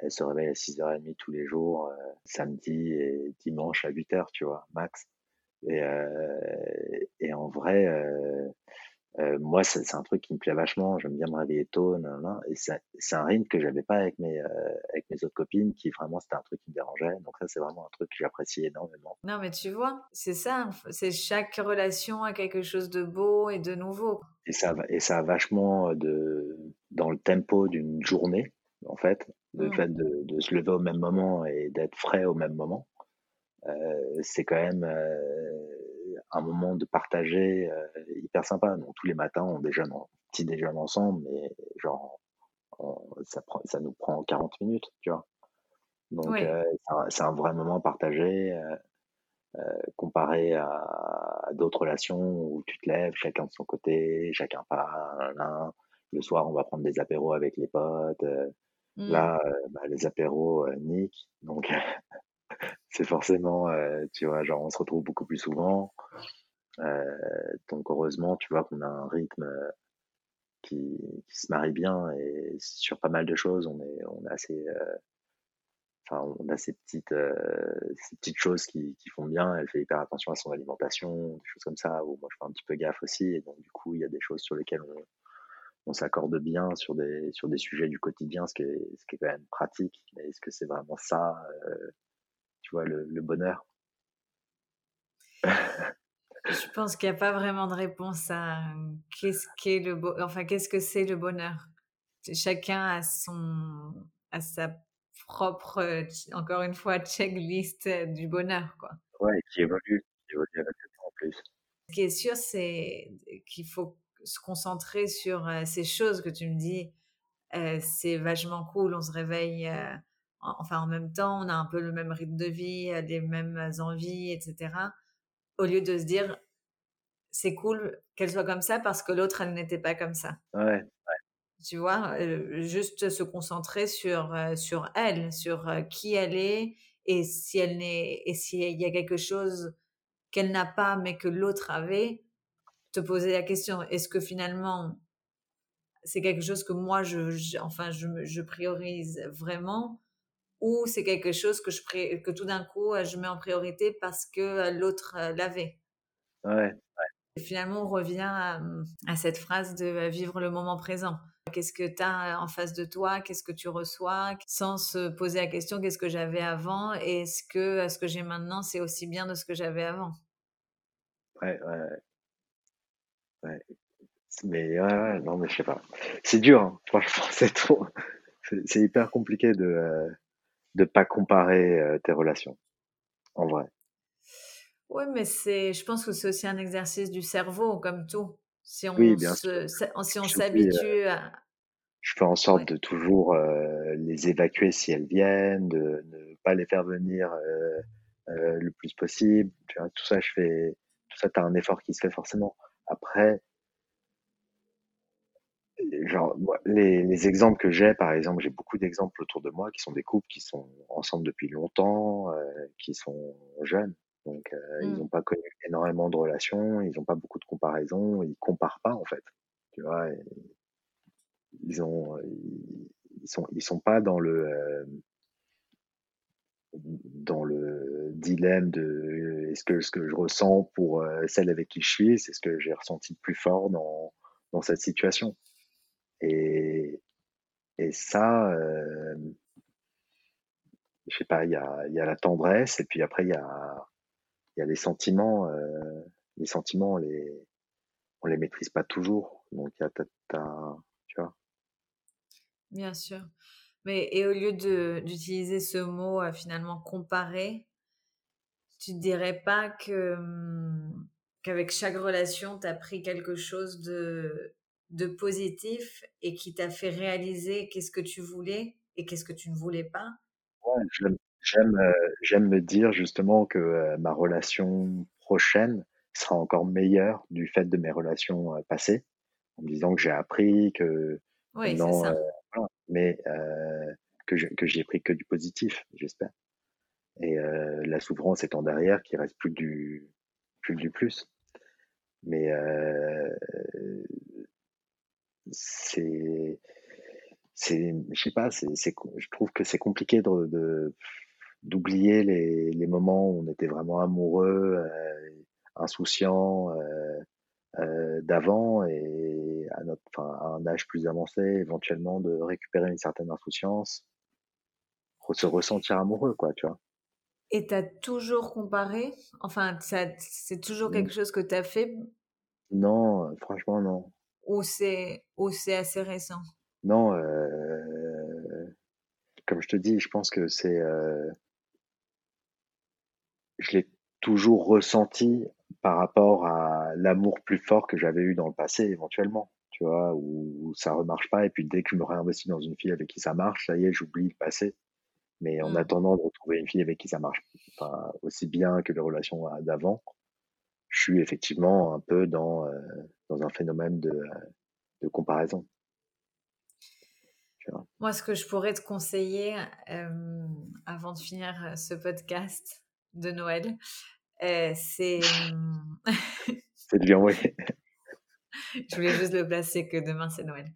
elle, se réveille à 6h30 tous les jours, euh, samedi et dimanche à 8h, tu vois, max. Et, euh, et en vrai, euh, moi, c'est un truc qui me plaît vachement. J'aime bien me réveiller tôt, et c'est un rythme que j'avais pas avec mes euh, avec mes autres copines, qui vraiment c'était un truc qui me dérangeait. Donc ça, c'est vraiment un truc que j'apprécie énormément. Non, mais tu vois, c'est ça. C'est chaque relation a quelque chose de beau et de nouveau. Et ça et ça a vachement de dans le tempo d'une journée, en fait, le mmh. fait de, de, se lever au même moment et d'être frais au même moment. Euh, c'est quand même un moment de partager euh, hyper sympa. Donc tous les matins, on déjeune, petit déjeune ensemble, mais genre ça prend, ça nous prend 40 minutes, tu vois. Donc euh, c'est un, vrai moment partagé. Euh, comparé à, d'autres relations où tu te lèves, chacun de son côté, chacun parle. Le soir, on va prendre des apéros avec les potes. Mmh. Là, bah, les apéros nick. Donc, (laughs) c'est forcément, euh, tu vois, genre on se retrouve beaucoup plus souvent. Euh, donc heureusement, tu vois qu'on a un rythme euh, qui, qui, se marie bien et sur pas mal de choses, on est, on est assez, on a ces petites, ces petites choses qui, qui, font bien. Elle fait hyper attention à son alimentation, des choses comme ça. Où moi, je fais un petit peu gaffe aussi. Et donc, du coup, il y a des choses sur lesquelles on, on s'accorde bien sur des, sur des sujets du quotidien, ce qui ce qui est quand même pratique. Mais est-ce que c'est vraiment ça tu vois, le, bonheur Je pense qu'il n'y a pas vraiment de réponse à qu'est-ce qu'est le enfin qu'est-ce que c'est le bonheur? Chacun a son a sa propre encore une fois checklist du bonheur quoi. Ouais, qui évolue, qui évolue avec le temps en plus. Ce qui est sûr c'est qu'il faut se concentrer sur ces choses que tu me dis. c'est vachement cool, on se réveille enfin en même temps, on a un peu le même rythme de vie, euh, les mêmes envies, etc. Au lieu de se dire, c'est cool qu'elle soit comme ça parce que l'autre, elle n'était pas comme ça. Ouais, Tu vois, euh, juste se concentrer sur, euh, sur elle, sur qui elle est et si elle n'est, et s'il y a quelque chose qu'elle n'a pas mais que l'autre avait, te poser la question, est-ce que finalement c'est quelque chose que moi je, enfin je, je priorise vraiment? Ou c'est quelque chose que, je, que tout d'un coup, euh, je mets en priorité parce que euh, l'autre euh, l'avait. Ouais. Et finalement, on revient à, à, cette phrase de vivre le moment présent. Qu'est-ce que tu as en face de toi? Qu'est-ce que tu reçois? Sans se poser la question qu'est-ce que j'avais avant? Et est-ce que ce que j'ai maintenant, c'est aussi bien de ce que j'avais avant? Ouais, ouais, ouais. Mais ouais, non, mais je sais pas. C'est dur, hein. franchement, (laughs) c'est trop. C'est hyper compliqué de ne euh, pas comparer euh, tes relations, en vrai. Oui, mais c'est, je pense que c'est aussi un exercice du cerveau, comme tout. Si on oui, bien se, si on s'habitue à. Je fais en sorte de toujours les évacuer si elles viennent, de ne pas les faire venir le plus possible. Tu vois, tout ça, je fais, tout ça, t'as un effort qui se fait forcément. Après, les, les exemples que j'ai, par exemple, j'ai beaucoup d'exemples autour de moi qui sont des couples qui sont ensemble depuis longtemps, qui sont jeunes. Donc, euh, ils n'ont mmh. pas connu énormément de relations, ils n'ont pas beaucoup de comparaisons, ils comparent pas en fait. Tu vois, ils ont, ils sont, ils sont pas dans le, euh, dans le dilemme de est-ce que ce que je ressens pour euh, celle avec qui je suis, c'est ce que j'ai ressenti de plus fort dans, dans cette situation. Et, et ça, euh, je sais pas, il y a, y a la tendresse et puis après il y a y a les sentiments, euh, les sentiments, on les, on les maîtrise pas toujours. Donc, il y a, tu vois. Bien sûr. Mais, et au lieu d'utiliser ce mot euh, finalement comparer, tu ne dirais pas que, hum, qu'avec chaque relation, tu as pris quelque chose de, de positif et qui t'a fait réaliser qu'est-ce que tu voulais et qu'est-ce que tu ne voulais pas? Ouais, J'aime, euh, me dire justement que euh, ma relation prochaine sera encore meilleure du fait de mes relations euh, passées, en me disant que j'ai appris, que oui, non, ça. mais que, je, que pris que du positif, j'espère. Et la souffrance étant derrière, qu'il reste plus du plus du plus. Mais c'est c'est je sais pas c'est je trouve que c'est compliqué de, d'oublier les, les, moments où on était vraiment amoureux, euh, insouciants euh, euh, d'avant et à, notre, enfin, à un âge plus avancé, éventuellement de récupérer une certaine insouciance, se ressentir amoureux, quoi, tu vois. Et tu as toujours comparé? Enfin, c'est toujours quelque chose que tu as fait? Non, franchement, non. Ou c'est assez récent? Non, euh, comme je te dis, je pense que c'est euh, je l'ai toujours ressenti par rapport à l'amour plus fort que j'avais eu dans le passé éventuellement, tu vois, où, ça remarche pas et puis dès que je me réinvestis dans une fille avec qui ça marche, ça y est, j'oublie le passé. Mais en mmh. attendant de retrouver une fille avec qui ça marche enfin, aussi bien que les relations d'avant, je suis effectivement un peu dans, euh, dans un phénomène de, de comparaison. Moi, ce que je pourrais te conseiller euh, avant de finir ce podcast, de Noël. Euh, c'est. c'est de lui envoyer. (laughs) Je voulais juste le placer que demain c'est Noël.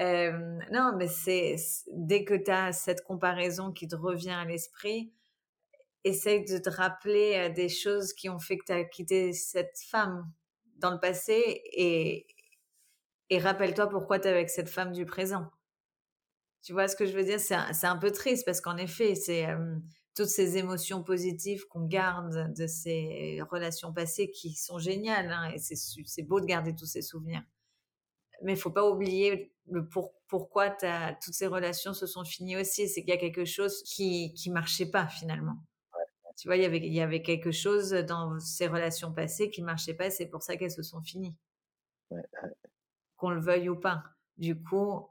Euh, non, mais c'est dès que tu as cette comparaison qui te revient à l'esprit, essaye de te rappeler euh, des choses qui ont fait que tu as quitté cette femme dans le passé et, et rappelle-toi pourquoi tu es avec cette femme du présent. Tu vois ce que je veux dire? C'est un, un, peu triste parce qu'en effet, c'est toutes ces émotions positives qu'on garde de ces relations passées qui sont géniales. Hein, et c'est beau de garder tous ces souvenirs. Mais il faut pas oublier le pourquoi toutes ces relations se sont finies aussi. C'est qu'il y a quelque chose qui qui marchait pas finalement. Tu vois, il y avait il y avait quelque chose dans ces relations passées qui marchait pas. C'est pour ça qu'elles se sont finies. Qu'on le veuille ou pas. Du coup,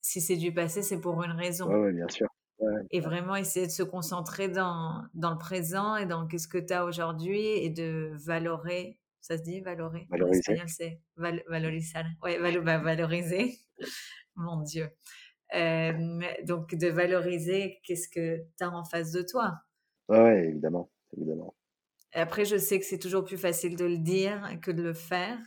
si c'est du passé, c'est pour une raison. Oui, bien sûr et vraiment essayer de se concentrer dans, dans le présent et dans qu'est-ce que tu as aujourd'hui et de valorer. Ça se dit valorer? Valoriser. En espagnol, c'est valoriser. Ouais, bah, valoriser. (laughs) Mon Dieu. Euh, donc, de valoriser qu'est-ce que tu as en face de toi. Ouais, évidemment. évidemment. Après, je sais que c'est toujours plus facile de le dire que de le faire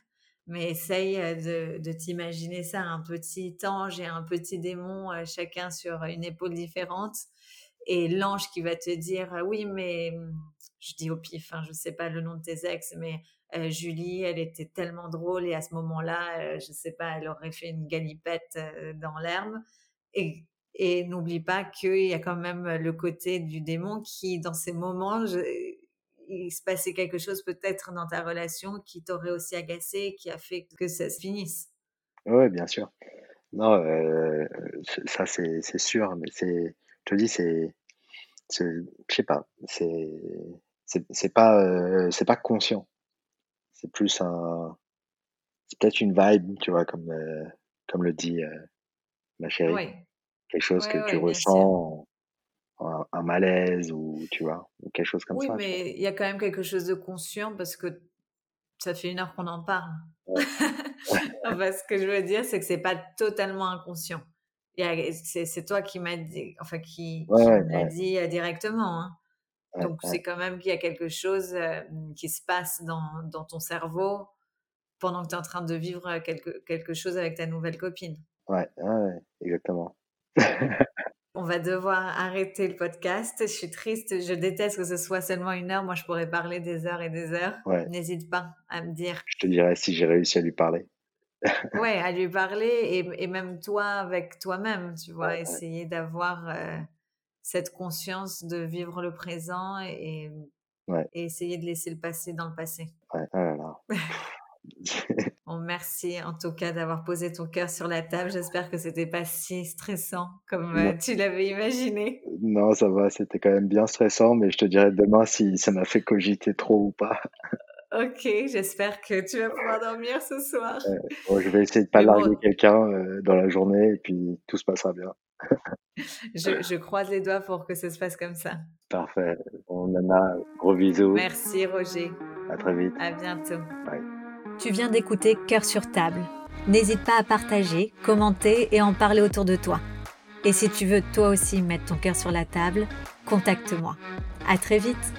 mais essaye de, de t'imaginer ça, un petit ange et un petit démon, chacun sur une épaule différente. Et l'ange qui va te dire, oui, mais je dis au pif, hein, je ne sais pas le nom de tes ex, mais euh, Julie, elle était tellement drôle et à ce moment-là, euh, je sais pas, elle aurait fait une galipette euh, dans l'herbe. Et, et n'oublie pas qu'il y a quand même le côté du démon qui, dans ces moments, je, il se passait quelque chose peut-être dans ta relation qui t'aurait aussi agacé, qui a fait que ça se finisse. Oui, bien sûr. Non, ça c'est sûr, mais c'est, je te dis, c'est, je sais pas, c'est, c'est pas, c'est pas conscient c'est plus un, c'est peut-être une vibe, tu vois, comme, euh, comme le dit euh, ma chérie. Quelque chose que tu ressens, un, malaise ou, tu vois, ou quelque chose comme ça. Oui, mais il y a quand même quelque chose de conscient parce que ça fait une heure qu'on en parle. (laughs) ce que je veux dire, c'est que c'est pas totalement inconscient. C'est toi qui m'as dit, enfin, qui, qui dit euh, directement. Hein. Donc, c'est quand même qu'il y a quelque chose qui se passe dans, dans, ton cerveau pendant que tu es en train de vivre quelque, quelque chose avec ta nouvelle copine. Ouais, ouais exactement. On va devoir arrêter le podcast. Je suis triste. Je déteste que ce soit seulement une heure. Moi, je pourrais parler des heures et des heures. N'hésite pas à me dire. Je te dirai si j'ai réussi à lui parler. (laughs) ouais, à lui parler et, et même toi avec toi-même, tu vois, essayer d'avoir cette conscience de vivre le présent et, essayer de laisser le passé dans le passé. Ouais, oh (laughs) (laughs) bon, merci en tout cas d'avoir posé ton cœur sur la table. J'espère que c'était pas si stressant comme euh, tu l'avais imaginé. Non, ça va, c'était quand même bien stressant, mais je te dirai demain si ça m'a fait cogiter trop ou pas. (laughs) Ok, j'espère que tu vas pouvoir dormir ce soir. je vais essayer de pas larguer quelqu'un euh, dans la journée et puis tout se passera bien. (laughs) je, croise les doigts pour que ça se passe comme ça. Parfait. On en a. Gros bisous. Merci Roger. À très vite. À bientôt. Tu viens d'écouter Cœur sur table. N'hésite pas à partager, commenter et en parler autour de toi. Et si tu veux toi aussi mettre ton cœur sur la table, contacte-moi. À très vite.